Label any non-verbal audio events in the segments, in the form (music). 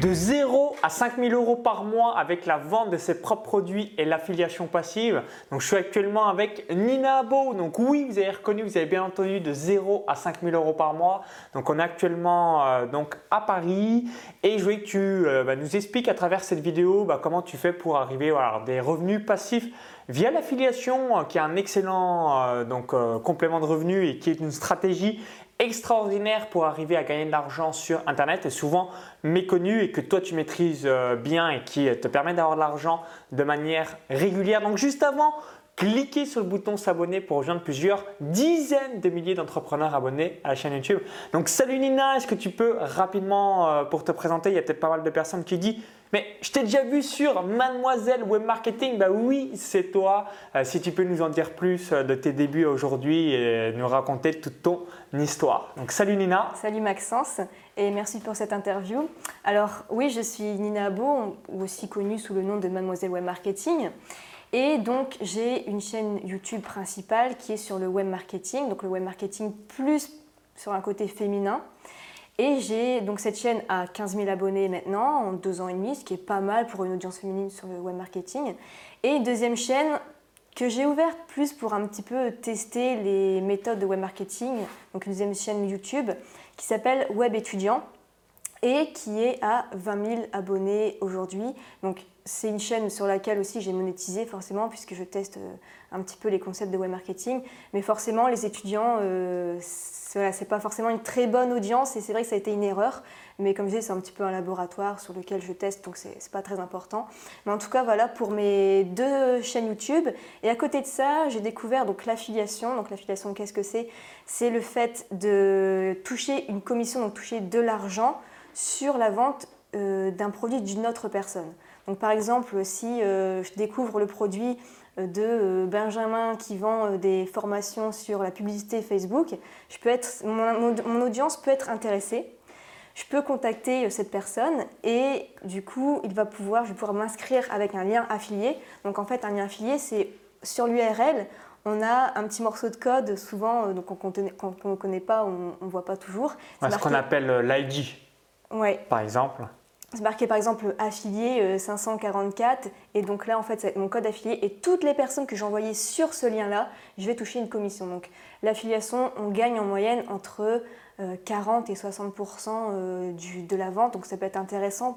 De 0 à 5000 euros par mois avec la vente de ses propres produits et l'affiliation passive. Donc, je suis actuellement avec Nina Abo. Donc, oui, vous avez reconnu, vous avez bien entendu de 0 à 5000 euros par mois. Donc, on est actuellement euh, donc à Paris et je voulais que tu euh, bah, nous expliques à travers cette vidéo bah, comment tu fais pour arriver à des revenus passifs via l'affiliation euh, qui est un excellent complément de revenus et qui est une stratégie extraordinaire pour arriver à gagner de l'argent sur Internet et souvent méconnu et que toi tu maîtrises euh, bien et qui te permet d'avoir de l'argent de manière régulière. Donc juste avant, cliquez sur le bouton s'abonner pour rejoindre plusieurs dizaines de milliers d'entrepreneurs abonnés à la chaîne YouTube. Donc salut Nina, est-ce que tu peux rapidement euh, pour te présenter, il y a peut-être pas mal de personnes qui disent mais je t'ai déjà vu sur Mademoiselle Web Marketing. Bah oui, c'est toi. Euh, si tu peux nous en dire plus euh, de tes débuts aujourd'hui et nous raconter toute ton histoire. Donc salut Nina. Salut Maxence et merci pour cette interview. Alors oui, je suis Nina Abo, aussi connue sous le nom de Mademoiselle Web Marketing. Et donc j'ai une chaîne YouTube principale qui est sur le web marketing, donc le web marketing plus sur un côté féminin. Et j'ai donc cette chaîne à 15 000 abonnés maintenant en deux ans et demi, ce qui est pas mal pour une audience féminine sur le web marketing. Et une deuxième chaîne que j'ai ouverte plus pour un petit peu tester les méthodes de web marketing, donc une deuxième chaîne YouTube qui s'appelle Web étudiant et qui est à 20 000 abonnés aujourd'hui. Donc c'est une chaîne sur laquelle aussi j'ai monétisé forcément puisque je teste euh, un petit peu les concepts de web marketing. Mais forcément, les étudiants, euh, c'est pas forcément une très bonne audience et c'est vrai que ça a été une erreur. Mais comme je disais, c'est un petit peu un laboratoire sur lequel je teste, donc c'est pas très important. Mais en tout cas, voilà pour mes deux chaînes YouTube. Et à côté de ça, j'ai découvert donc l'affiliation. Donc l'affiliation, qu'est-ce que c'est? C'est le fait de toucher une commission, donc toucher de l'argent sur la vente euh, d'un produit d'une autre personne. Donc par exemple, si euh, je découvre le produit euh, de euh, Benjamin qui vend des formations sur la publicité Facebook, je peux être, mon, audience peut être intéressée. Je peux contacter cette personne et du coup, il va pouvoir, je vais pouvoir m'inscrire avec un lien affilié. Donc en fait, un lien affilié, c'est sur l'URL, on a un petit morceau de code, souvent, donc quand on ne connaît pas, on ne voit pas toujours. ce qu'on appelle l'ID, ouais. par exemple. C'est marqué par exemple affilié 544 euh, et donc là en fait c'est mon code affilié et toutes les personnes que j'ai envoyées sur ce lien là, je vais toucher une commission. Donc l'affiliation, on gagne en moyenne entre 40 euh, et 60% euh, du, de la vente. Donc ça peut être intéressant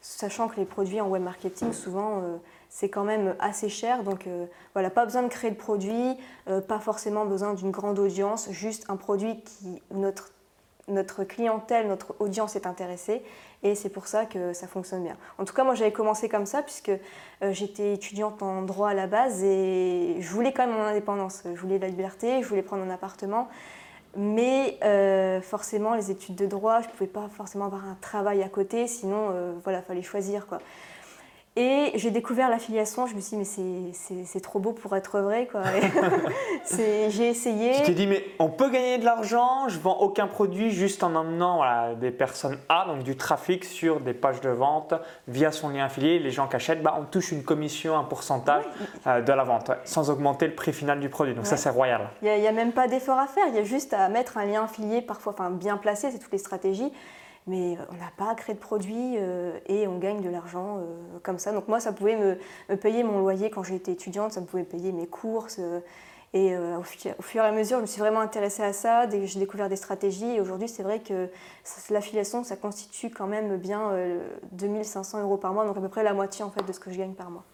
sachant que les produits en web marketing souvent c'est quand même assez cher. Donc voilà pas besoin de créer de produit, pas forcément besoin d'une grande audience, juste un produit qui notre notre clientèle, notre audience est intéressée et c'est pour ça que ça fonctionne bien. En tout cas, moi j'avais commencé comme ça puisque euh, j'étais étudiante en droit à la base et je voulais quand même mon indépendance, je voulais la liberté, je voulais prendre un appartement. Mais euh, forcément, les études de droit, je ne pouvais pas forcément avoir un travail à côté, sinon, euh, voilà, fallait choisir. Quoi. Et j'ai découvert l'affiliation, je me suis dit, mais c'est trop beau pour être vrai. (laughs) (laughs) j'ai essayé. Tu t'es dit, mais on peut gagner de l'argent, je vends aucun produit juste en emmenant des personnes A, donc du trafic sur des pages de vente via son lien affilié. Les gens qui achètent, bah, on touche une commission, un pourcentage euh, de la vente, sans augmenter le prix final du produit. Donc ça, c'est royal. Il n'y a, a, même pas d'effort à faire, il y a juste à mettre un lien affilié, parfois enfin, bien placé, c'est toutes les stratégies mais euh, on n'a pas créé de produit euh, et on gagne de l'argent euh, comme ça. Donc moi, ça pouvait me, payer mon loyer quand j'étais étudiante, ça me pouvait payer mes courses. et au, fur et à mesure, je me suis vraiment intéressée à ça, j'ai découvert des stratégies. Et aujourd'hui, c'est vrai que l'affiliation, ça constitue quand même bien 2500 euros par mois, donc à peu près la moitié en fait de ce que je gagne par mois.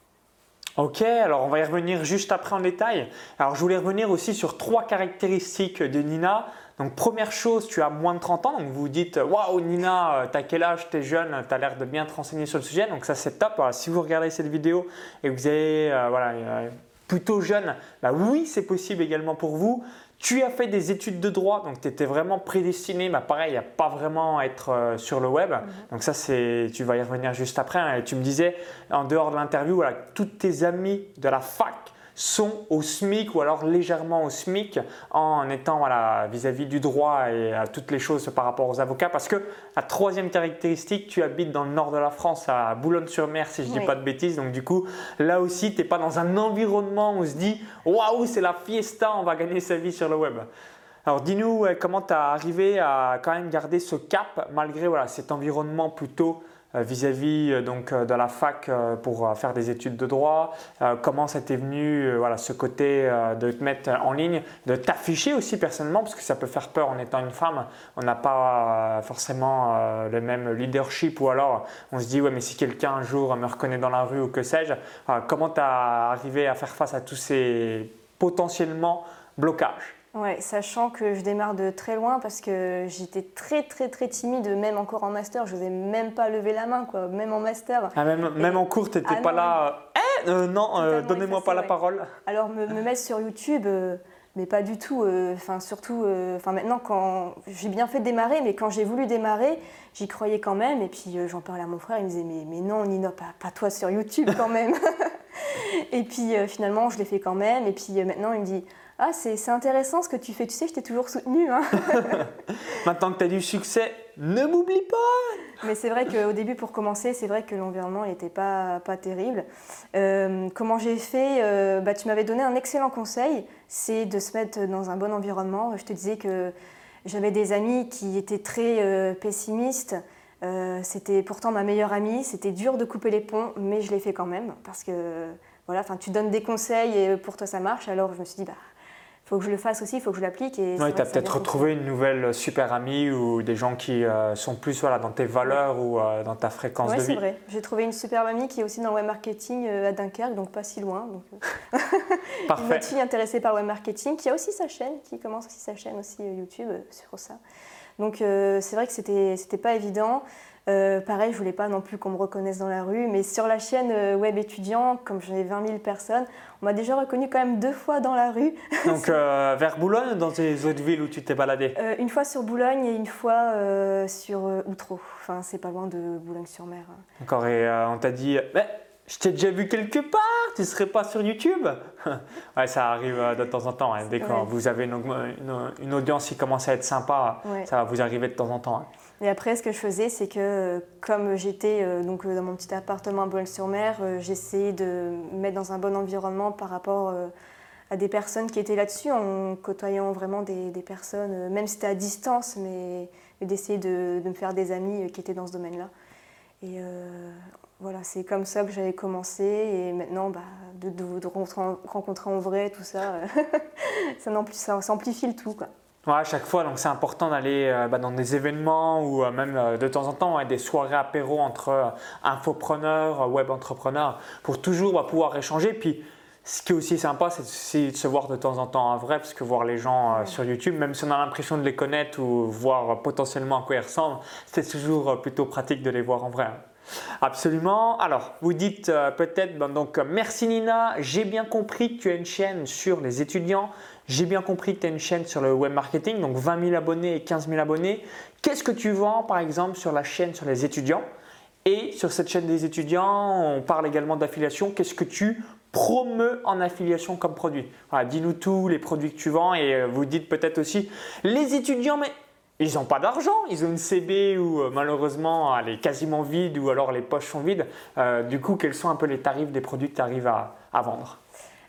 Ok, alors on va y revenir juste après en détail. Alors je voulais revenir aussi sur trois caractéristiques de Nina. Donc première chose, tu as moins de 30 ans, donc vous vous dites waouh Nina, euh, t'as quel âge, t'es jeune, t'as l'air de bien te renseigner sur le sujet, donc ça c'est top. si vous regardez cette vidéo et que vous êtes euh, voilà, euh, plutôt jeune, bah oui c'est possible également pour vous. Tu as fait des études de droit, donc tu étais vraiment prédestiné, mais pareil, a pas vraiment à être sur le web. Mhm. Donc ça, c'est, tu vas y revenir juste après. Hein. et tu me disais, en dehors de l'interview, voilà, toutes tes amis de la fac sont au SMIC ou alors légèrement au SMIC en étant voilà, vis-à-vis du droit et à toutes les choses par rapport aux avocats. Parce que la troisième caractéristique, tu habites dans le nord de la France, à Boulogne-sur-Mer, si je ne dis pas de bêtises. Donc du coup, là aussi, tu n'es pas dans un environnement où on se dit waouh, c'est la fiesta, on va gagner sa vie sur le web. Alors dis-nous comment tu as arrivé à quand même garder ce cap malgré voilà, cet environnement plutôt vis-à-vis donc de la fac pour faire des études de droit Comment ça t'est venu voilà, ce côté de te mettre en ligne, de t'afficher aussi personnellement, parce que ça peut faire peur en étant une femme. On n'a pas forcément le même leadership ou alors on se dit ouais mais si quelqu'un un jour me reconnaît dans la rue ou que sais-je, comment tu as arrivé à faire face à tous ces potentiellement blocages? Ouais, sachant que je démarre de très loin parce que j'étais très très très timide, même encore en master, je n'osais même pas lever la main, quoi, même en master. Ah, même, même en cours, tu n'étais ah pas là. Eh euh, non, euh, donnez-moi pas la parole. Alors me, mettre sur YouTube, euh, mais pas du tout. Enfin surtout, enfin maintenant quand j'ai bien fait démarrer, mais quand j'ai voulu démarrer, j'y croyais quand même. Et puis j'en parlais à mon frère, il me disait mais, mais non Nino, pas, pas toi sur YouTube quand même. (laughs) et puis finalement je l'ai fait quand même. Et puis maintenant il me dit ah, c'est intéressant ce que tu fais. Tu sais, je t'ai toujours soutenu. Hein. (laughs) Maintenant que tu as du succès, ne m'oublie pas. Mais c'est vrai qu'au début, pour commencer, c'est vrai que l'environnement n'était pas, pas terrible. Euh, comment j'ai fait euh, bah, Tu m'avais donné un excellent conseil, c'est de se mettre dans un bon environnement. Je te disais que j'avais des amis qui étaient très euh, pessimistes. c'était pourtant ma meilleure amie. C'était dur de couper les ponts, mais je l'ai fait quand même parce que voilà, tu donnes des conseils et pour toi ça marche. Alors je me suis dit, bah, faut que je le fasse aussi, il faut que je l'applique. Et tu as peut-être retrouvé une nouvelle super amie ou des gens qui euh, sont plus voilà, dans tes valeurs ou euh, dans ta fréquence de vie. Oui, c'est vrai. J'ai trouvé une super amie qui est aussi dans le web marketing euh, à Dunkerque, donc pas si loin. Donc, (laughs) Parfait. (laughs) Une autre fille intéressée par le web marketing qui a aussi sa chaîne, qui commence aussi sa chaîne aussi YouTube sur ça. Donc c'est vrai que c'était c'était pas évident. Euh, pareil, je voulais pas non plus qu'on me reconnaisse dans la rue, mais sur la chaîne euh, web étudiant, comme j'en ai 20 000 personnes, on m'a déjà reconnu quand même deux fois dans la rue. (laughs) Donc euh, vers Boulogne ou dans les autres villes où tu t'es baladé Une fois sur Boulogne et une fois sur Outreau. Enfin, c'est pas loin de Boulogne-sur-Mer. D'accord, et on t'a dit je t'ai déjà vu quelque part, tu serais pas sur YouTube? (laughs) Ouais, ça arrive de temps en temps. Hein. Dès que vous avez une, audience qui commence à être sympa, ça va vous arriver de temps en temps. Hein. Et après, ce que je faisais, c'est que comme j'étais euh, donc dans mon petit appartement à Boulogne-sur-Mer, euh, j'essayais de me mettre dans un bon environnement par rapport euh, à des personnes qui étaient là-dessus, en côtoyant vraiment des, personnes, même si c'était à distance, mais, d'essayer de, me faire des amis qui étaient dans ce domaine-là. Et voilà, c'est comme ça que j'avais commencé. Et maintenant, bah, de, de, rencontrer en vrai, tout ça, (laughs) ça, ça amplifie le tout. Quoi à chaque fois, donc c'est important d'aller euh, bah, dans des événements ou euh, même euh, de temps en temps des soirées apéro entre infopreneurs, web entrepreneurs pour toujours bah, pouvoir échanger. Puis ce qui est aussi sympa, c'est de se voir de temps en temps en vrai, parce que voir les gens sur YouTube, même si on a l'impression de les connaître ou voir potentiellement à quoi ils ressemblent, c'est toujours plutôt pratique de les voir en vrai. Absolument. Alors, vous dites peut-être, ben, donc merci Nina, j'ai bien compris que tu as une chaîne sur les étudiants. J'ai bien compris que tu as une chaîne sur le web marketing, donc 20 000 abonnés et 15 000 abonnés. Qu'est-ce que tu vends par exemple sur la chaîne sur les étudiants? Et sur cette chaîne des étudiants, on parle également d'affiliation. Qu'est-ce que tu promeus en affiliation comme produit? Dis-nous tous les produits que tu vends et euh, vous dites peut-être aussi les étudiants, mais ils n'ont pas d'argent, ils ont une CB où euh, malheureusement elle est quasiment vide ou alors les poches sont vides. Euh, du coup, quels sont un peu les tarifs des produits que tu arrives à vendre?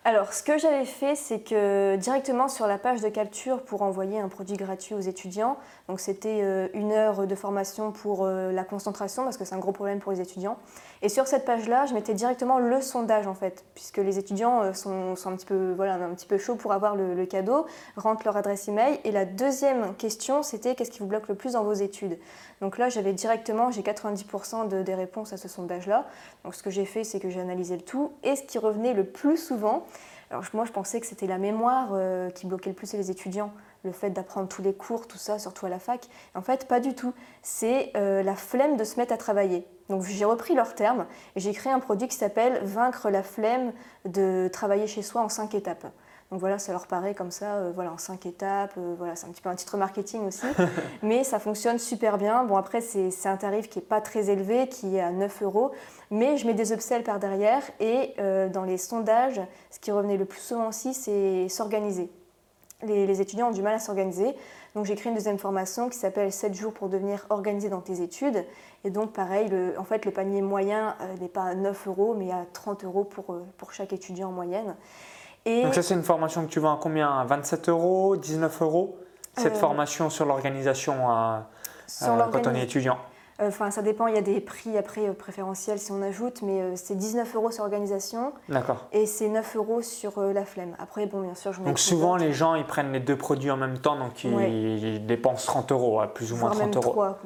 Alors, ce que j'avais fait, c'est que directement sur la page de capture pour envoyer un produit gratuit aux étudiants, donc c'était euh, une heure de formation pour euh, la concentration, parce que c'est un gros problème pour les étudiants. Et sur cette page-là, je mettais directement le sondage en fait, puisque les étudiants euh, sont, un, petit peu, voilà, peu chauds pour avoir le, cadeau, rentrent leur adresse email. Et la deuxième question, c'était qu'est-ce qui vous bloque le plus dans vos études? Donc là, j'avais directement, j'ai 90% de, des réponses à ce sondage-là. Donc ce que j'ai fait, c'est que j'ai analysé le tout. Et ce qui revenait le plus souvent, alors moi, je pensais que c'était la mémoire euh, qui bloquait le plus les étudiants, le fait d'apprendre tous les cours, tout ça, surtout à la fac. En fait, pas du tout. C'est euh, la flemme de se mettre à travailler. Donc j'ai repris leurs termes et j'ai créé un produit qui s'appelle Vaincre la flemme de travailler chez soi en cinq étapes. Donc voilà, ça leur paraît comme ça, euh, voilà, en cinq étapes. Euh, voilà, c'est un petit peu un titre marketing aussi, (laughs) mais ça fonctionne super bien. Bon après, c'est un tarif qui est pas très élevé, qui est à 9 euros, mais je mets des upsells par derrière et euh, dans les sondages, ce qui revenait le plus souvent aussi, c'est s'organiser. Les, étudiants ont du mal à s'organiser, donc j'ai créé une deuxième formation qui s'appelle 7 jours pour devenir organisé dans tes études. Et donc pareil, le, en fait, le panier moyen n'est pas à 9 euros, mais à 30 euros pour, pour chaque étudiant en moyenne. Donc ça, c'est une formation que tu vends à combien? 27 euros, 19 euros? Cette euh, formation sur l'organisation euh, euh, quand on est étudiant? Enfin, ça dépend, il y a des prix après préférentiels si on ajoute, mais c'est 19 euros sur l'organisation. D'accord. Et c'est 9 euros sur la flemme. Après, bon, bien sûr, je Donc souvent, les gens, ils prennent les deux produits en même temps, donc ils, dépensent 30 euros, plus ou moins 30 euros. 3,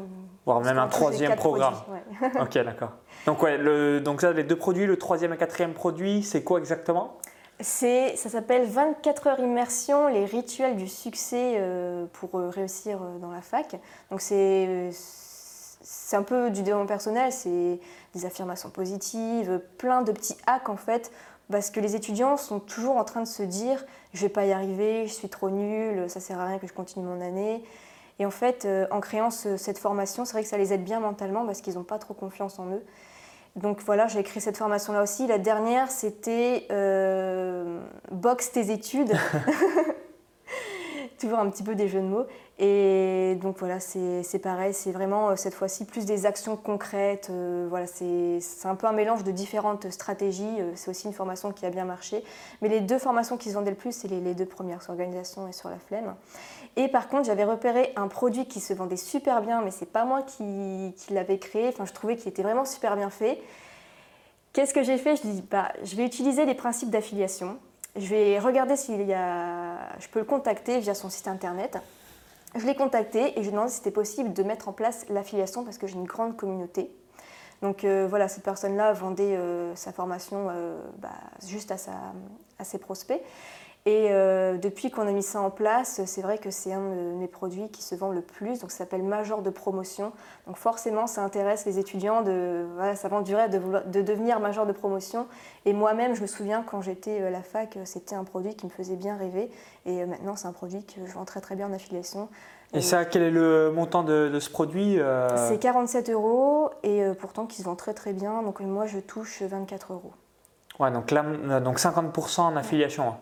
voire même un troisième programme. (laughs) ok, d'accord. Donc, ouais, le, donc ça, les deux produits, le troisième et quatrième produit, c'est quoi exactement? C'est, ça s'appelle 24 heures immersion, les rituels du succès euh, pour euh, réussir euh, dans la fac. Donc c'est, c'est un peu du développement personnel, c'est des affirmations positives, plein de petits hacks en fait, parce que les étudiants sont toujours en train de se dire je vais pas y arriver, je suis trop nul, ça sert à rien que je continue mon année. Et en fait, en créant cette formation, c'est vrai que ça les aide bien mentalement parce qu'ils n'ont pas trop confiance en eux. Donc voilà, j'ai créé cette formation-là aussi. La dernière, c'était euh, Box tes études. (laughs) (laughs) Toujours un petit peu des jeux de mots. Et donc voilà, c'est pareil, c'est vraiment euh, cette fois-ci plus des actions concrètes. Euh, voilà, c'est un peu un mélange de différentes stratégies. c'est aussi une formation qui a bien marché. Mais les deux formations qui se vendaient le plus, c'est les, les, deux premières, sur l'organisation et sur la flemme. Et par contre, j'avais repéré un produit qui se vendait super bien, mais c'est pas moi qui, l'avais créé. Enfin, je trouvais qu'il était vraiment super bien fait. Qu'est-ce que j'ai fait? Je dis, bah, je vais utiliser les principes d'affiliation. Je vais regarder s'il y a, je peux le contacter via son site internet. Je l'ai contacté et je lui ai demandé si c'était possible de mettre en place l'affiliation parce que j'ai une grande communauté. Donc euh, voilà, cette personne-là vendait euh, sa formation euh, bah, juste à, ses prospects. Et euh, depuis qu'on a mis ça en place, c'est vrai que c'est un de mes produits qui se vend le plus. Donc ça s'appelle Major de promotion. Donc forcément, ça intéresse les étudiants. De, voilà, ça vend du rêve de, devenir major de promotion. Et moi-même, je me souviens quand j'étais à la fac, c'était un produit qui me faisait bien rêver. Et euh, maintenant, c'est un produit que je vends très très bien en affiliation. Et ça, quel est le montant de, ce produit euh? C'est 47 euros et pourtant qui se vend très très bien. Donc moi, je touche 24 euros. Ouais, donc, là, donc 50% en affiliation. Hein.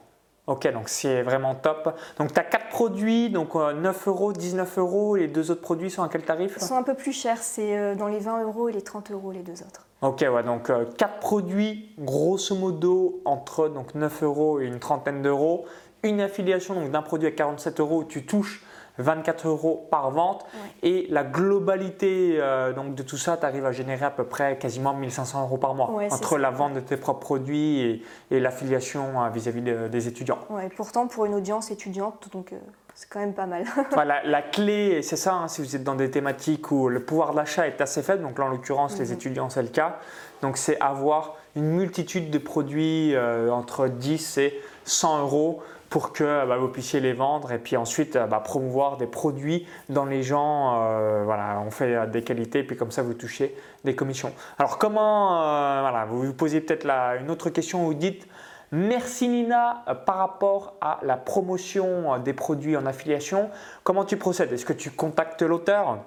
Ok, donc c'est vraiment top. Donc tu as 4 produits, donc 9 euh, euros, 19 euros. Les deux autres produits sont à quel tarif Ils sont un peu plus chers, c'est euh, dans les 20 euros et les 30 euros les deux autres. Ok, ouais, donc 4 euh, produits, grosso modo, entre donc, 9 euros et une trentaine d'euros. Une affiliation d'un produit à 47 euros, tu touches 24 euros par vente. Et la globalité euh, donc de tout ça, tu arrives à générer à peu près quasiment 1500 euros par mois entre la vente de tes propres produits et, l'affiliation euh, vis-à-vis des étudiants. Ouais, pourtant, pour une audience étudiante, donc. Euh, c'est quand même pas mal. (laughs) voilà, la clé, c'est ça, hein, si vous êtes dans des thématiques où le pouvoir d'achat est assez faible, donc là en l'occurrence les mhm. étudiants c'est le cas, donc c'est avoir une multitude de produits entre 10 et 100 euros pour que bah, vous puissiez les vendre et puis ensuite euh, bah, promouvoir des produits dans les gens. Euh, voilà, on fait des qualités et puis comme ça vous touchez des commissions. Alors comment, euh, voilà, vous vous posez peut-être une autre question, vous dites Merci Nina par rapport à la promotion des produits en affiliation. Comment tu procèdes? Est-ce que tu contactes l'auteur?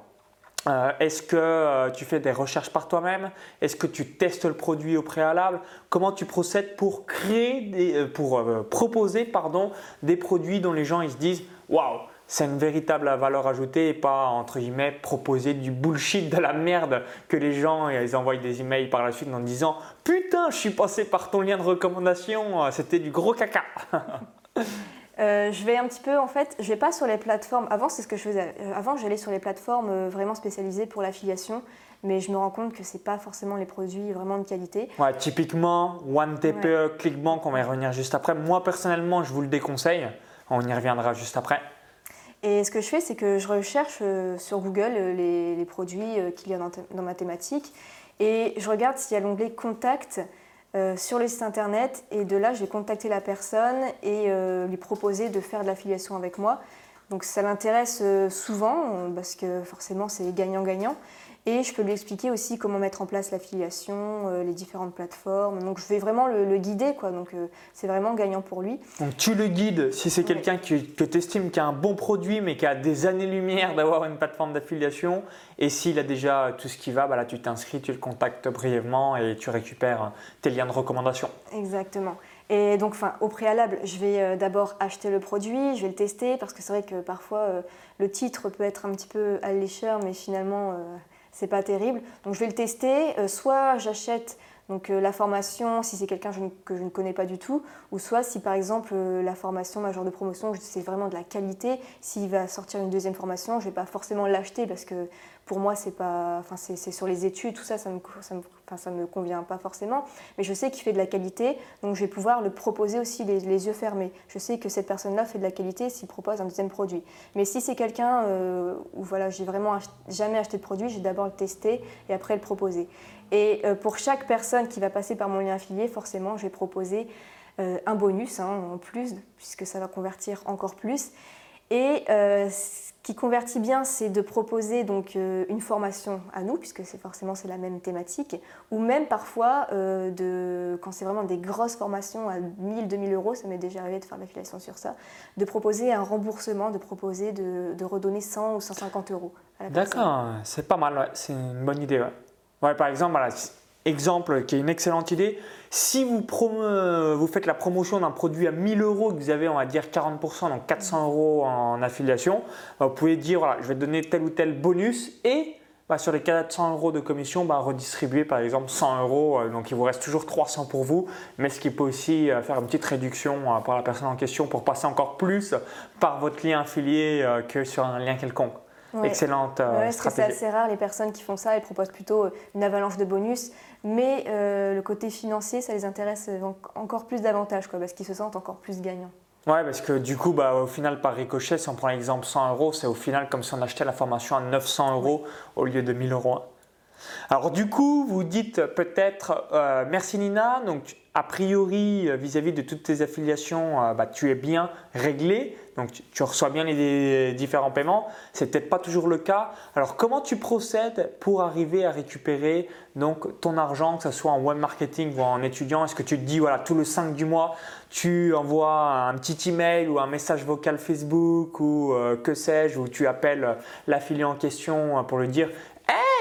Euh, est-ce que euh, tu fais des recherches par toi-même? Est-ce que tu testes le produit au préalable? Comment tu procèdes pour créer euh, pour proposer des produits dont les gens se disent waouh c'est une véritable valeur ajoutée et pas entre guillemets proposer du bullshit de la merde que les gens ils envoient des emails par la suite en disant putain je suis passé par ton lien de recommandation c'était du gros caca (laughs) Euh, je vais un petit peu, en fait, je vais pas sur les plateformes. Avant, c'est ce que je faisais. Euh, avant, j'allais sur les plateformes euh, vraiment spécialisées pour l'affiliation, mais je me rends compte que c'est pas forcément les produits vraiment de qualité. Ouais, typiquement, OneTPE, ClickBank, on va y revenir juste après. Moi, personnellement, je vous le déconseille. On y reviendra juste après. Et ce que je fais, c'est que je recherche sur Google les, produits qu'il y a dans, dans, ma thématique et je regarde s'il y a l'onglet Contact euh, sur le site internet et de là je vais contacter la personne et euh, lui proposer de faire de l'affiliation avec moi. Donc ça l'intéresse euh, souvent parce que forcément c'est gagnant-gagnant. Et je peux lui expliquer aussi comment mettre en place l'affiliation, euh, les différentes plateformes. Donc je vais vraiment le, guider, quoi. Donc euh, c'est vraiment gagnant pour lui. Donc tu le guides si c'est quelqu'un que tu estimes qui a un bon produit mais qui a des années-lumière d'avoir une plateforme d'affiliation. Et s'il a déjà tout ce qui va, bah là tu t'inscris, tu le contactes brièvement et tu récupères tes liens de recommandation. Exactement. Et donc, enfin, au préalable, je vais euh, d'abord acheter le produit, je vais le tester parce que c'est vrai que parfois le titre peut être un petit peu allécheur, mais finalement c'est pas terrible. Donc je vais le tester. Euh, soit j'achète donc euh, la formation si c'est quelqu'un que je ne connais pas du tout, ou soit si par exemple euh, la formation majeure de promotion c'est vraiment de la qualité, s'il va sortir une deuxième formation, je ne vais pas forcément l'acheter parce que pour moi, c'est pas, enfin, c'est sur les études, tout ça, ça me, me, enfin, ça me convient pas forcément. Mais je sais qu'il fait de la qualité, donc je vais pouvoir le proposer aussi les, yeux fermés. Je sais que cette personne-là fait de la qualité s'il propose un deuxième produit. Mais si c'est quelqu'un euh, où voilà, j'ai vraiment jamais acheté de produit, j'ai d'abord le tester et après le proposer. Et euh, pour chaque personne qui va passer par mon lien affilié, forcément, je vais proposer euh, un bonus hein, en plus, puisque ça va convertir encore plus. Et euh, ce qui convertit bien, c'est de proposer donc euh, une formation à nous, puisque c'est forcément c'est la même thématique, ou même parfois de, quand c'est vraiment des grosses formations à 1000, 2000 euros, ça m'est déjà arrivé de faire l'affiliation sur ça, de proposer un remboursement, de proposer de, redonner 100 ou 150 euros. D'accord, c'est pas mal, c'est une bonne idée. Ouais. par exemple, voilà, exemple qui est une excellente idée, si vous, vous faites la promotion d'un produit à 1000 euros que vous avez, on va dire 40%, donc 400 euros en affiliation, bah, vous pouvez dire voilà, je vais donner tel ou tel bonus et bah, sur les 400 euros de commission, bah, redistribuer par exemple 100 euros. Euh, donc il vous reste toujours 300 pour vous, mais ce qui peut aussi euh, faire une petite réduction euh, pour la personne en question pour passer encore plus par votre lien affilié que sur un lien quelconque. Excellente stratégie. C'est assez rare les personnes qui font ça, elles proposent plutôt une avalanche de bonus mais euh, le côté financier, ça les intéresse encore plus davantage, quoi, parce qu'ils se sentent encore plus gagnants. Ouais, parce que du coup, bah, au final, par ricochet, si on prend l'exemple 100 euros, c'est au final comme si on achetait la formation à 900 euros au lieu de 1000 euros. Alors du coup, vous dites peut-être euh, merci Nina, donc a priori euh, vis-à-vis de toutes tes affiliations, euh, bah, tu es bien réglé, donc tu, reçois bien les différents paiements. C'est peut-être pas toujours le cas. Alors comment tu procèdes pour arriver à récupérer ton argent, que ce soit en web marketing ou en étudiant? Est-ce que tu te dis voilà tout le 5 du mois, tu envoies un petit email ou un message vocal Facebook ou que sais-je, ou tu appelles l'affilié en question pour lui dire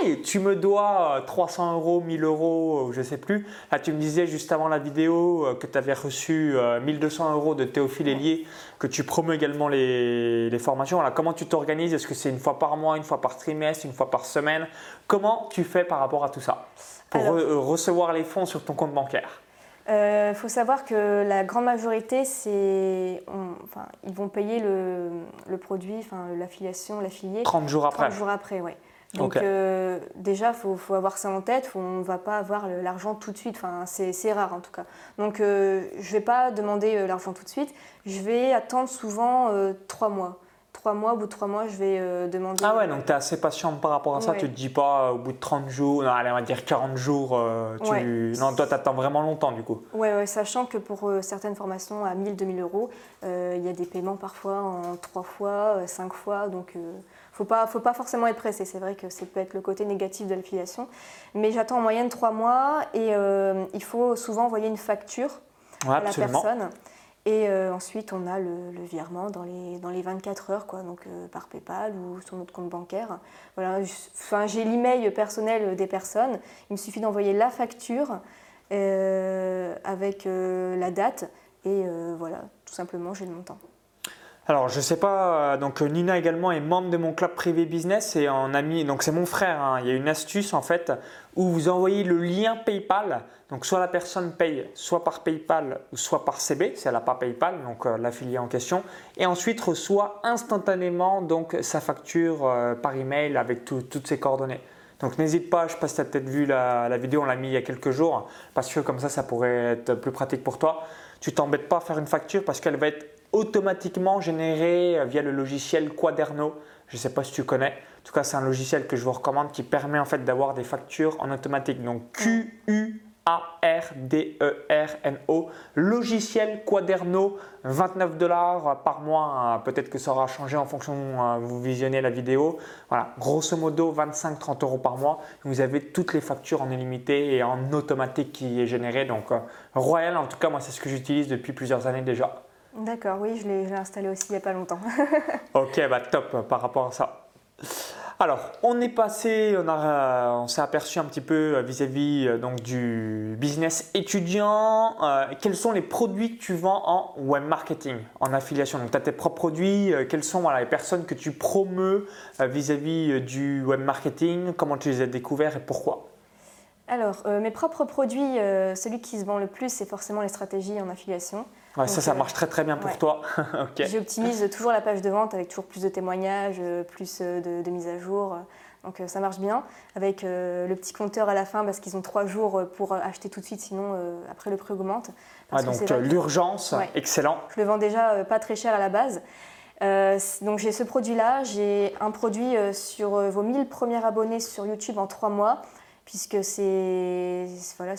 Hey, tu me dois 300 euh, euros, 1000 euros, euh, je ne sais plus. Là, tu me disais juste avant la vidéo euh, que tu avais reçu 1200 euros de Théophile Hélier, que tu promeux également les, formations. Alors, comment tu t'organises? Est-ce que c'est une fois par mois, une fois par trimestre, une fois par semaine? Comment tu fais par rapport à tout ça? Pour recevoir les fonds sur ton compte bancaire il faut savoir que la grande majorité, c'est, enfin, ils vont payer le, le produit, enfin, l'affiliation, l'affilié. 30 jours après 30 jours après, oui. Donc euh, déjà, il faut, avoir ça en tête, on ne va pas avoir l'argent tout de suite, enfin, c'est rare en tout cas. Donc euh, je ne vais pas demander euh, l'argent tout de suite, je vais attendre souvent trois mois. Trois mois, au bout de trois mois, je vais demander. Ah ouais, donc tu es assez patient par rapport à ça, tu ne te dis pas au bout de 30 jours, non, allez, on va dire 40 jours, tu... non, toi tu attends vraiment longtemps du coup. Ouais, ouais sachant que pour certaines formations à 1000, 2000 euros, il y a des paiements parfois en trois fois, cinq fois, donc faut pas, faut pas forcément être pressé. C'est vrai que ça peut être le côté négatif de l'affiliation. Mais j'attends en moyenne trois mois et euh, il faut souvent envoyer une facture à la personne. Et euh, ensuite, on a le, virement dans les, dans les 24 heures, quoi, donc euh, par PayPal ou sur notre compte bancaire. Voilà, enfin, j'ai l'email personnel des personnes. Il me suffit d'envoyer la facture avec la date et voilà, tout simplement, j'ai le montant. Alors, je sais pas, euh, donc euh, Nina également est membre de mon club privé business et en ami, donc c'est mon frère. Hein. il y a une astuce en fait où vous envoyez le lien PayPal. Donc, soit la personne paye soit par PayPal ou soit par CB, si elle n'a pas PayPal, donc euh, l'affilié en question, et ensuite reçoit instantanément donc sa facture par email avec toutes ses coordonnées. Donc n'hésite pas, je sais pas si tu as peut-être vu la, la vidéo, on l'a mis il y a quelques jours, parce que comme ça, ça pourrait être plus pratique pour toi. Tu t'embêtes pas à faire une facture parce qu'elle va être automatiquement généré euh, via le logiciel Quaderno. Je ne sais pas si tu connais. En tout cas, c'est un logiciel que je vous recommande qui permet en fait d'avoir des factures en automatique. Donc Q-U a-R-D-E-R-N-O, logiciel Quaderno, 29 dollars par mois. Peut-être que ça aura changé en fonction euh, vous visionnez la vidéo. Voilà, grosso modo 25-30 euros par mois. Vous avez toutes les factures en illimité et en automatique qui est générée. Donc euh, royal, en tout cas, moi c'est ce que j'utilise depuis plusieurs années déjà. D'accord, oui, je l'ai installé aussi il n'y a pas longtemps. (laughs) ok, bah top par rapport à ça. Alors, on est passé, on, s'est aperçu un petit peu euh, vis-à-vis euh, donc du business étudiant. Euh, quels sont les produits que tu vends en web marketing, en affiliation? Donc, tu as tes propres produits. quelles sont les personnes que tu promeus vis-à-vis du web marketing? Comment tu les as découverts et pourquoi? Alors, mes propres produits, celui qui se vend le plus, c'est forcément les stratégies en affiliation ça, ça marche très très bien pour toi. (laughs) J'optimise toujours la page de vente avec toujours plus de témoignages, euh, plus euh, de, de mises à jour. Donc ça marche bien avec le petit compteur à la fin parce qu'ils ont trois jours pour acheter tout de suite, sinon après le prix augmente. donc l'urgence, excellent. Je le vends déjà pas très cher à la base. donc j'ai ce produit-là, j'ai un produit sur vos 1000 premiers abonnés sur YouTube en trois mois puisque c'est voilà,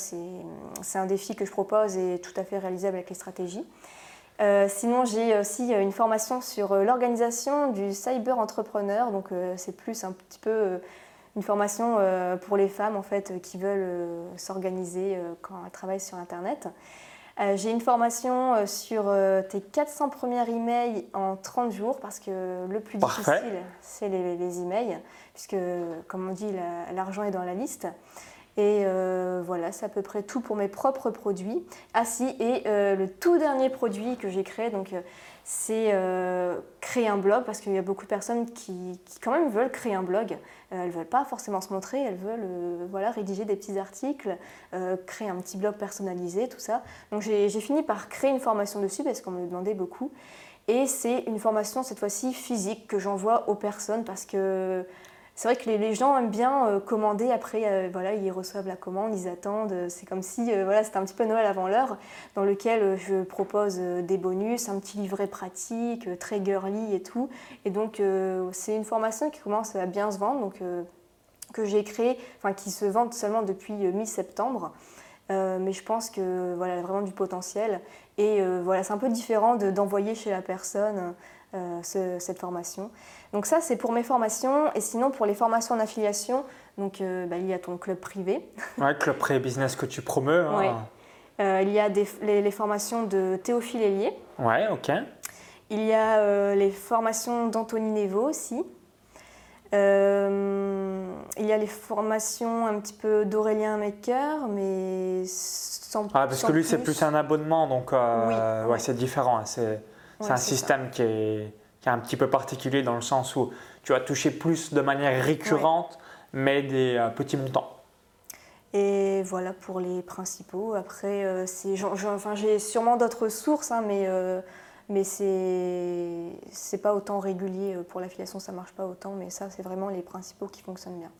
un défi que je propose et tout à fait réalisable avec les stratégies. Euh, sinon, j'ai aussi une formation sur euh, l'organisation du cyber entrepreneur. Donc, euh, c'est plus un petit peu une formation pour les femmes en fait qui veulent s'organiser quand elles travaillent sur Internet. j'ai une formation sur tes 400 premiers emails en 30 jours parce que le plus difficile, c'est les, les, emails, puisque, comme on dit, l'argent est dans la liste. Et euh, voilà, c'est à peu près tout pour mes propres produits. Ah si, et euh, le tout dernier produit que j'ai créé, donc euh, c'est créer un blog parce qu'il y a beaucoup de personnes qui, quand même veulent créer un blog. elles ne veulent pas forcément se montrer, elles veulent voilà, rédiger des petits articles, créer un petit blog personnalisé, tout ça. Donc j'ai fini par créer une formation dessus parce qu'on me le demandait beaucoup. Et c'est une formation cette fois-ci physique que j'envoie aux personnes parce que c'est vrai que les, gens aiment bien euh, commander. Après, euh, voilà, ils reçoivent la commande, ils attendent. C'est comme si euh, voilà, c'était un petit peu Noël avant l'heure, dans lequel je propose des bonus, un petit livret pratique, très girly et tout. Et donc, c'est une formation qui commence à bien se vendre, que j'ai créée, qui se vend seulement depuis mi-septembre. mais je pense que voilà, vraiment du potentiel. Et voilà, c'est un peu différent d'envoyer chez la personne cette formation. Donc ça, c'est pour mes formations. Et sinon, pour les formations en affiliation, donc, euh, bah, il y a ton club privé. (laughs) Ouais, club privé business que tu promeus. Hein. Euh, il y a les, formations de Théophile Hélier. Ouais, ok. Il y a euh, les formations d'Anthony Nevo aussi. il y a les formations un petit peu d'Aurélien Maker, mais sans Ah, parce que lui, c'est plus un abonnement, donc ouais, c'est différent. Hein. C'est un système qui est qui est un petit peu particulier dans le sens où tu vas toucher plus de manière récurrente, mais des euh, petits montants. Et voilà pour les principaux. Après, euh, enfin, j'ai sûrement d'autres sources, hein, mais, euh, mais c'est, c'est pas autant régulier. Pour l'affiliation, ça marche pas autant, mais ça, c'est vraiment les principaux qui fonctionnent bien.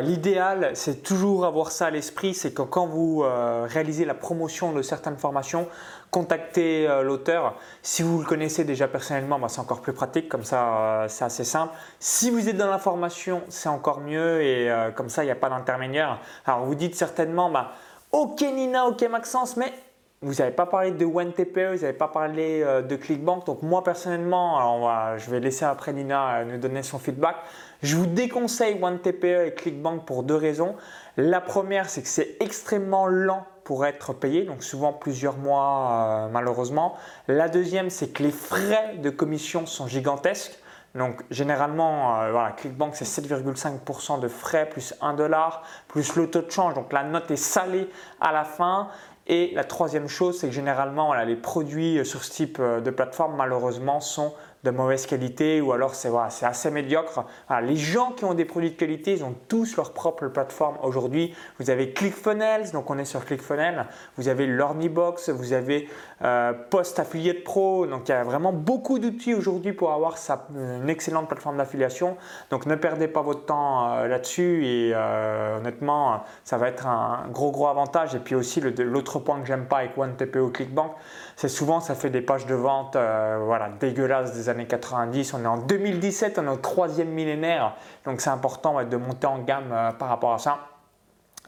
L'idéal, c'est toujours avoir ça à l'esprit, c'est que quand vous euh, réalisez la promotion de certaines formations, contactez euh, l'auteur. Si vous le connaissez déjà personnellement, bah, c'est encore plus pratique, comme ça euh, c'est assez simple. Si vous êtes dans la formation, c'est encore mieux et comme ça il n'y a pas d'intermédiaire. Alors vous dites certainement, bah, ok Nina, ok Maxence, mais vous n'avez pas parlé de OneTPE, vous n'avez pas parlé de ClickBank. Donc moi personnellement, je vais laisser après Nina nous donner son feedback. Je vous déconseille OneTPE et ClickBank pour deux raisons. La première, c'est que c'est extrêmement lent pour être payé, donc souvent plusieurs mois euh, malheureusement. La deuxième, c'est que les frais de commission sont gigantesques. Donc généralement, euh, voilà, ClickBank c'est 7,5% de frais plus 1 dollar plus le taux de change. Donc la note est salée à la fin. Et la troisième chose, c'est que généralement, les produits sur ce type euh, de plateforme malheureusement sont de mauvaise qualité ou alors c'est voilà, assez médiocre. les gens qui ont des produits de qualité, ils ont tous leur propre plateforme aujourd'hui. Vous avez ClickFunnels, donc on est sur ClickFunnels. Vous avez LearnyBox, vous avez euh, Post Affiliate Pro. Donc il y a vraiment beaucoup d'outils aujourd'hui pour avoir une excellente plateforme d'affiliation. Donc ne perdez pas votre temps euh, là-dessus et euh, honnêtement, ça va être un gros gros avantage. Et puis aussi l'autre point que j'aime pas avec OneTPO ClickBank, c'est souvent ça fait des pages de vente voilà, dégueulasses des années 90, on est en 2017, on est au troisième millénaire, donc c'est important de monter en gamme euh, par rapport à ça.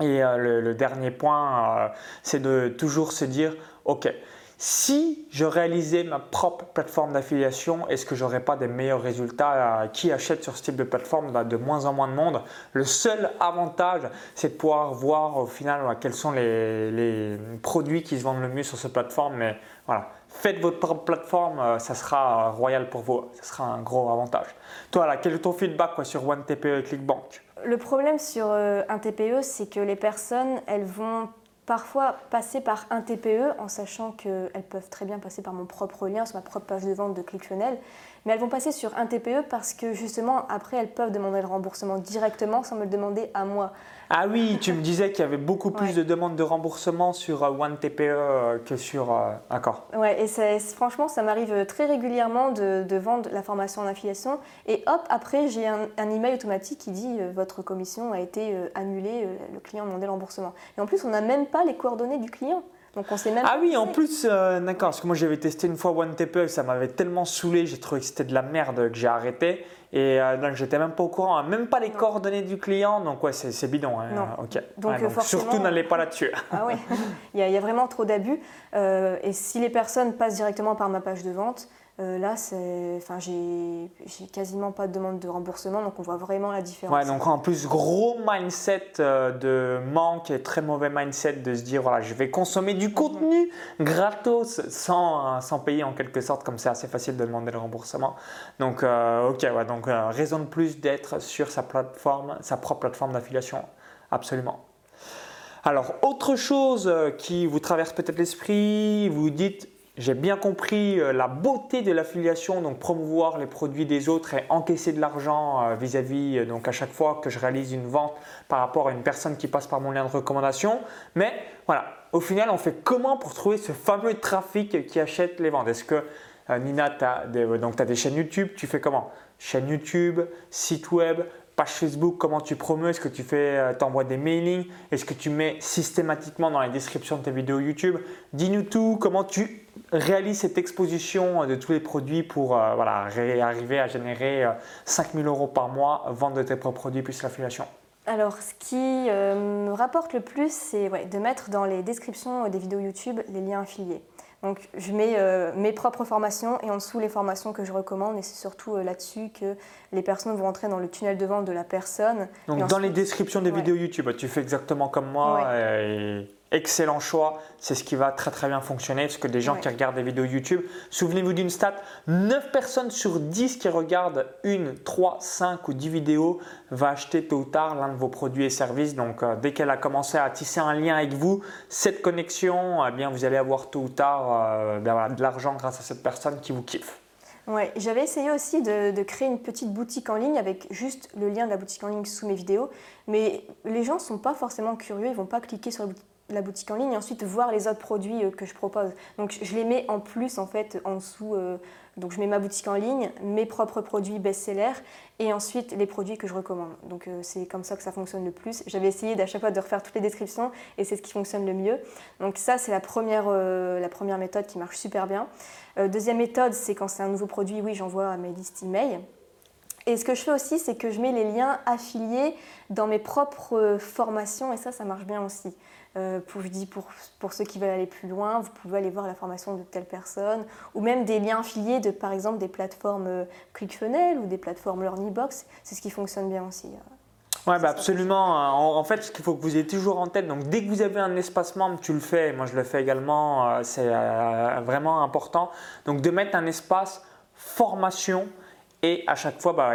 Et euh, le, dernier point, euh, c'est de toujours se dire, ok, si je réalisais ma propre plateforme d'affiliation, est-ce que j'aurais pas des meilleurs résultats Qui achète sur ce type de plateforme bah, De moins en moins de monde? Le seul avantage, c'est de pouvoir voir au final quels sont les, produits qui se vendent le mieux sur cette plateforme. Mais voilà, faites votre propre plateforme, euh, ça sera royal pour vous, ça sera un gros avantage. Toi, quel est ton feedback sur OneTPE et ClickBank? Le problème sur euh, un TPE, c'est que les personnes, elles vont parfois passer par un TPE en sachant qu'elles peuvent très bien passer par mon propre lien sur ma propre page de vente de ClickFunnels, mais elles vont passer sur un TPE parce que justement après elles peuvent demander le remboursement directement sans me le demander à moi. Ah oui, tu me disais qu'il y avait beaucoup plus de demandes de remboursement sur OneTPE que sur. D'accord. Ouais, et franchement, ça m'arrive très régulièrement de, vendre la formation en affiliation. Et hop, après, j'ai un, un, email automatique qui dit votre commission a été annulée, le client a demandé le remboursement. Et en plus, on n'a même pas les coordonnées du client. Donc on sait même ah oui, en plus, euh, d'accord, parce que moi j'avais testé une fois OneTPE, ça m'avait tellement saoulé, j'ai trouvé que c'était de la merde que j'ai arrêté. Et euh, donc j'étais même pas au courant, hein. même pas les coordonnées du client, donc ouais, c'est bidon. Hein. Non. Ok. Donc, surtout n'allez pas là-dessus. (laughs) ah oui, il, y, a vraiment trop d'abus. Euh, et si les personnes passent directement par ma page de vente, euh, là, enfin, j'ai quasiment pas de demande de remboursement, donc on voit vraiment la différence. Ouais, donc en plus, gros mindset euh, de manque et très mauvais mindset de se dire voilà, je vais consommer du contenu gratos sans, sans payer en quelque sorte, comme c'est assez facile de demander le remboursement. Donc, euh, ok, ouais, donc raison de plus d'être sur sa plateforme, sa propre plateforme d'affiliation, absolument. Alors, autre chose qui vous traverse peut-être l'esprit, vous dites j'ai bien compris euh, la beauté de l'affiliation, donc promouvoir les produits des autres et encaisser de l'argent euh, vis-à-vis, euh, donc à chaque fois que je réalise une vente par rapport à une personne qui passe par mon lien de recommandation. Mais voilà, au final, on fait comment pour trouver ce fameux trafic qui achète les ventes? Est-ce que Nina, tu as, des chaînes YouTube, tu fais comment? Chaîne YouTube, site web, page Facebook, comment tu promeus, est-ce que tu fais, euh, envoies des mailings, est-ce que tu mets systématiquement dans les descriptions de tes vidéos YouTube? Dis-nous tout, comment tu réalises cette exposition euh, de tous les produits pour euh, voilà, arriver à générer 5000 euros par mois, vendre de tes propres produits plus l'affiliation. Alors, ce qui me rapporte le plus, c'est de mettre dans les descriptions des vidéos YouTube les liens affiliés. Donc je mets euh, mes propres formations et en dessous les formations que je recommande et c'est surtout euh, là-dessus que les personnes vont entrer dans le tunnel de vente de la personne. Donc dans les descriptions des vidéos YouTube, tu fais exactement comme moi et excellent choix. C'est ce qui va très très bien fonctionner parce que des gens qui regardent des vidéos YouTube, souvenez-vous d'une stat, 9 personnes sur 10 qui regardent une, 3, 5 ou 10 vidéos va acheter tôt ou tard l'un de vos produits et services. Donc euh, dès qu'elle a commencé à tisser un lien avec vous, cette connexion, eh bien, vous allez avoir tôt ou tard euh, ben de l'argent grâce à cette personne qui vous kiffe. Ouais, j'avais essayé aussi de, de, créer une petite boutique en ligne avec juste le lien de la boutique en ligne sous mes vidéos, mais les gens ne sont pas forcément curieux, ils ne vont pas cliquer sur la boutique la boutique en ligne et ensuite voir les autres produits euh, que je propose. Donc je les mets en plus en fait en dessous. Euh, donc je mets ma boutique en ligne, mes propres produits best-sellers et ensuite les produits que je recommande. Donc euh, c'est comme ça que ça fonctionne le plus. J'avais essayé d'à chaque fois de refaire toutes les descriptions et c'est ce qui fonctionne le mieux. Donc ça c'est la première, méthode qui marche super bien. deuxième méthode c'est quand c'est un nouveau produit, oui j'envoie à mes listes email. Et ce que je fais aussi, c'est que je mets les liens affiliés dans mes propres formations et ça, ça marche bien aussi. Euh, pour, je dis pour, pour, ceux qui veulent aller plus loin, vous pouvez aller voir la formation de telle personne, ou même des liens affiliés de, par exemple, des plateformes euh, ClickFunnels ou des plateformes LearnyBox. C'est ce qui fonctionne bien aussi. Euh. Oui, bah absolument. En, fait, ce qu'il faut que vous ayez toujours en tête, donc dès que vous avez un espace membre, tu le fais. Moi, je le fais également. C'est vraiment important. Donc, de mettre un espace formation et à chaque fois, bah,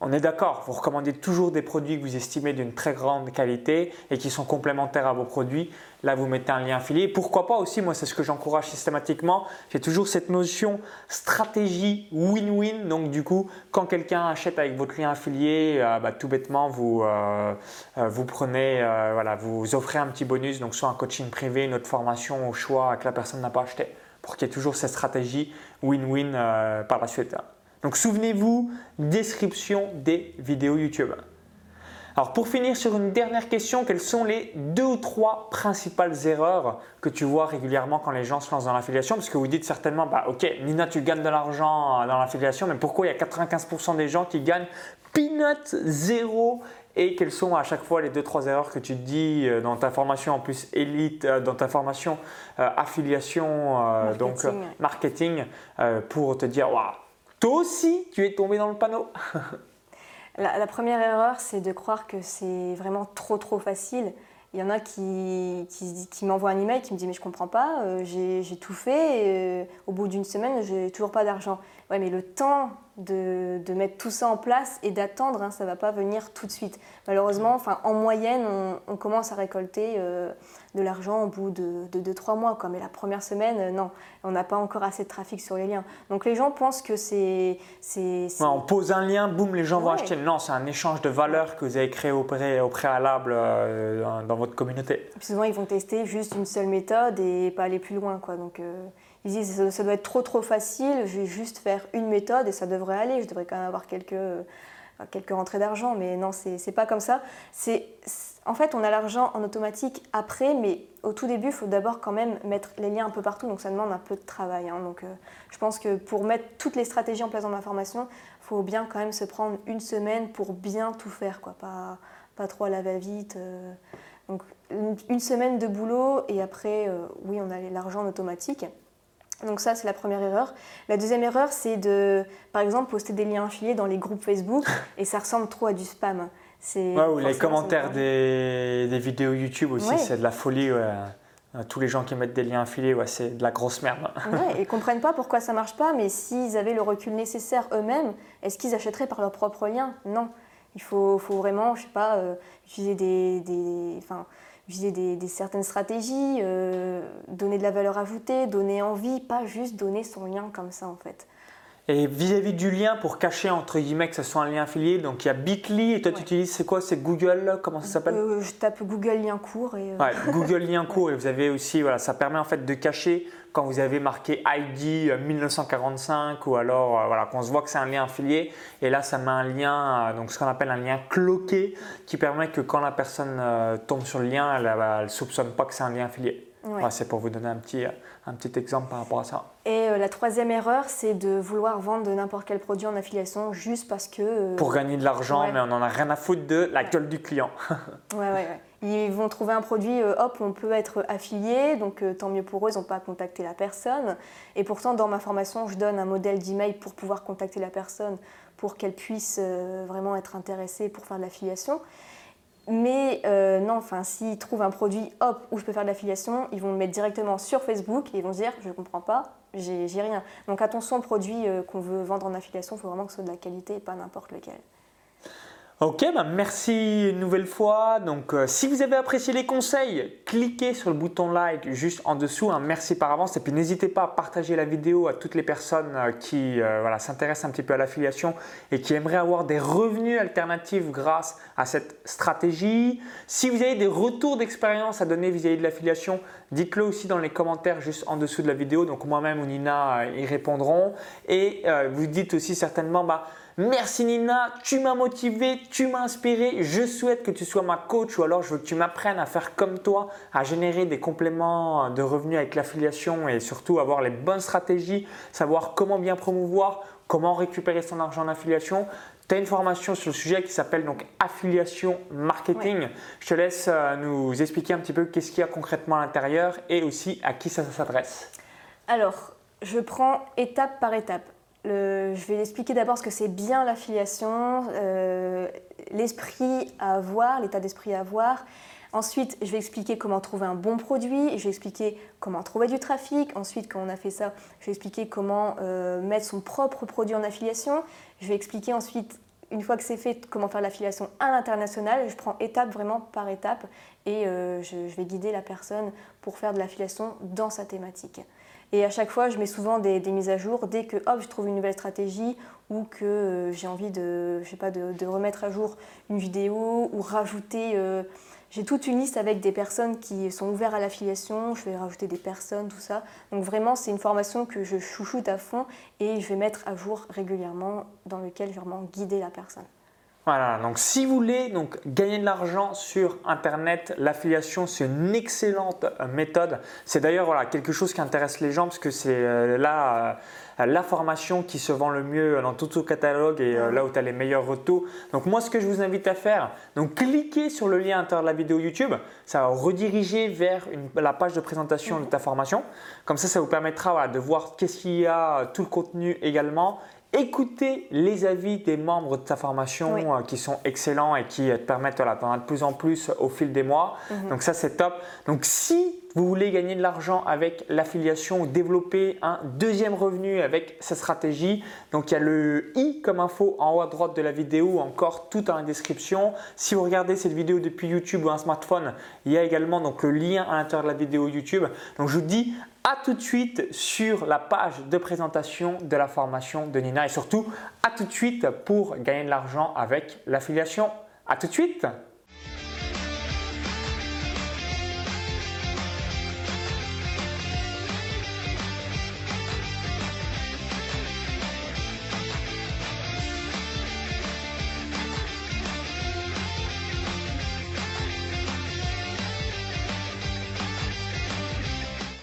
on est d'accord, vous recommandez toujours des produits que vous estimez d'une très grande qualité et qui sont complémentaires à vos produits. Là, vous mettez un lien affilié. Pourquoi pas aussi, moi, c'est ce que j'encourage systématiquement. J'ai toujours cette notion stratégie win-win. Donc, du coup, quand quelqu'un achète avec votre lien affilié, euh, bah, tout bêtement, vous, euh, euh, vous prenez, voilà, vous offrez un petit bonus, donc soit un coaching privé, une autre formation au choix que la personne n'a pas acheté, pour qu'il y ait toujours cette stratégie win-win par la suite. Donc souvenez-vous, description des vidéos YouTube. Alors pour finir sur une dernière question, quelles sont les deux ou trois principales erreurs que tu vois régulièrement quand les gens se lancent dans l'affiliation? Parce que vous dites certainement, bah, ok Nina tu gagnes de l'argent dans l'affiliation, mais pourquoi il y a 95% des gens qui gagnent peanut zéro? Et quelles sont à chaque fois les deux trois erreurs que tu dis euh, dans ta formation en plus élite, euh, dans ta formation euh, affiliation, marketing. donc marketing, pour te dire waouh toi aussi, tu es tombé dans le panneau. (laughs) la, première erreur, c'est de croire que c'est vraiment trop trop facile. Il y en a qui, m'envoient un email qui me dit mais je comprends pas, euh, j'ai tout fait euh, au bout d'une semaine j'ai toujours pas d'argent. Ouais mais le temps de, de mettre tout ça en place et d'attendre, hein, ça ne va pas venir tout de suite. Malheureusement, en moyenne, on, on commence à récolter euh, de l'argent au bout de 2-3 mois. Quoi. Mais la première semaine, euh, non, on n'a pas encore assez de trafic sur les liens. Donc les gens pensent que c'est... Ouais, on pose un lien, boum, les gens vont acheter. Non, c'est un échange de valeurs que vous avez créé au, pré- au préalable euh, dans, dans votre communauté. Puis souvent, ils vont tester juste une seule méthode et pas aller plus loin. Quoi. Donc, ils disent ça, doit être trop trop facile, je vais juste faire une méthode et ça devrait aller. Je devrais quand même avoir quelques, euh, quelques rentrées d'argent. Mais non, c'est pas comme ça. C'est En fait, on a l'argent en automatique après, mais au tout début, il faut d'abord quand même mettre les liens un peu partout. Donc, ça demande un peu de travail. hein. Donc, euh, je pense que pour mettre toutes les stratégies en place dans ma formation, il faut bien quand même se prendre une semaine pour bien tout faire. Quoi. Pas, pas trop à la va-vite. euh. Donc une, semaine de boulot et après, oui, on a l'argent en automatique. Donc ça, c'est la première erreur. La deuxième erreur, c'est de, par exemple, poster des liens affiliés dans les groupes Facebook (laughs) et ça ressemble trop à du spam. C'est Ouais, ou les commentaires me des, des vidéos YouTube aussi, Ouais. c'est de la folie. ouais. Euh, Tous les gens qui mettent des liens affiliés, ouais, c'est de la grosse merde. Ouais, (laughs) ils comprennent pas pourquoi ça marche pas, mais s'ils avaient le recul nécessaire eux-mêmes, est-ce qu'ils achèteraient par leur propre lien? Non. Il faut, faut vraiment, je sais pas, euh, utiliser des, des, enfin, des, des certaines stratégies, euh, donner de la valeur ajoutée, donner envie, pas juste donner son lien comme ça en fait. Et vis-à-vis du lien, pour cacher entre guillemets que ce soit un lien affilié, donc il y a Bitly et toi tu utilises, c'est quoi? C'est Google Comment ça s'appelle? Euh, je tape Google lien court et euh, Ouais, Google lien (laughs) court et vous avez aussi, voilà, ça permet en fait de cacher quand vous avez marqué ID euh, 1945 ou alors euh, voilà, qu'on se voit que c'est un lien affilié. Et là ça met un lien, euh, donc ce qu'on appelle un lien cloqué qui permet que quand la personne euh, tombe sur le lien, elle ne soupçonne pas que c'est un lien affilié. Ouais. Voilà, c'est pour vous donner un petit, un petit exemple par rapport à ça. Et euh, la troisième erreur, c'est de vouloir vendre n'importe quel produit en affiliation juste parce que. euh, Pour gagner de l'argent, Ouais. mais on n'en a rien à foutre de la gueule du client. (laughs) Ouais, ouais, ouais. Ils vont trouver un produit, euh, hop, on peut être affilié, donc tant mieux pour eux, ils n'ont pas à contacter la personne. Et pourtant, dans ma formation, je donne un modèle d'email pour pouvoir contacter la personne, pour qu'elle puisse vraiment être intéressée pour faire de l'affiliation. Mais euh, non, enfin, s'ils trouvent un produit, hop, où je peux faire de l'affiliation, ils vont me mettre directement sur Facebook et ils vont se dire, je ne comprends pas, j'ai j'ai rien. Donc attention aux produits euh, qu'on veut vendre en affiliation, il faut vraiment que ce soit de la qualité et pas n'importe lequel. Ok, bah merci une nouvelle fois. Donc, euh, si vous avez apprécié les conseils, cliquez sur le bouton like juste en dessous. hein. merci par avance. Et puis, n'hésitez pas à partager la vidéo à toutes les personnes euh, qui euh, voilà, s'intéressent un petit peu à l'affiliation et qui aimeraient avoir des revenus alternatifs grâce à cette stratégie. Si vous avez des retours d'expérience à donner vis-à-vis de l'affiliation, dites-le aussi dans les commentaires juste en dessous de la vidéo. Donc, moi-même ou Nina y répondront. Et vous dites aussi certainement, bah, Merci Nina, tu m'as motivé, tu m'as inspiré. Je souhaite que tu sois ma coach ou alors je veux que tu m'apprennes à faire comme toi, à générer des compléments de revenus avec l'affiliation et surtout avoir les bonnes stratégies, savoir comment bien promouvoir, comment récupérer son argent en affiliation. Tu as une formation sur le sujet qui s'appelle donc affiliation marketing. Je te laisse euh, nous expliquer un petit peu qu'est-ce qu'il y a concrètement à l'intérieur et aussi à qui ça s'adresse. Alors, je prends étape par étape. Je vais expliquer d'abord ce que c'est bien l'affiliation, euh, l'esprit à avoir, l'état d'esprit à avoir. Ensuite, je vais expliquer comment trouver un bon produit, je vais expliquer comment trouver du trafic. Ensuite, quand on a fait ça, je vais expliquer comment euh, mettre son propre produit en affiliation. Je vais expliquer ensuite, une fois que c'est fait, comment faire l'affiliation à l'international. Je prends étape vraiment par étape et euh, je vais guider la personne pour faire de l'affiliation dans sa thématique. Et à chaque fois, je mets souvent des, mises à jour dès que hop, je trouve une nouvelle stratégie ou que euh, j'ai envie de remettre à jour une vidéo ou rajouter. euh, j'ai toute une liste avec des personnes qui sont ouvertes à l'affiliation. Je vais rajouter des personnes, tout ça. Donc vraiment, c'est une formation que je chouchoute à fond et je vais mettre à jour régulièrement dans lequel je vais vraiment guider la personne. Voilà, donc si vous voulez donc, gagner de l'argent sur Internet, l'affiliation c'est une excellente euh, méthode. C'est d'ailleurs voilà, quelque chose qui intéresse les gens parce que c'est euh, là euh, la formation qui se vend le mieux dans tout au catalogue et euh, là où tu as les meilleurs retours. Donc moi ce que je vous invite à faire, donc cliquez sur le lien à l'intérieur de la vidéo YouTube, ça va rediriger vers une- la page de présentation de ta formation. Comme ça, ça vous permettra voilà, de voir qu'est-ce qu'il y a, tout le contenu également Écoutez les avis des membres de ta formation Oui. euh, qui sont excellents et qui euh, te permettent voilà, d'en avoir de plus en plus au fil des mois. Mhm. Donc ça c'est top. Donc si vous voulez gagner de l'argent avec l'affiliation ou développer un deuxième revenu avec cette stratégie, donc il y a le i comme info en haut à droite de la vidéo, encore tout dans la description. Si vous regardez cette vidéo depuis YouTube ou un smartphone, il y a également donc le lien à l'intérieur de la vidéo YouTube. Donc je vous dis à tout de suite sur la page de présentation de la formation de Nina et surtout à tout de suite pour gagner de l'argent avec l'affiliation. À tout de suite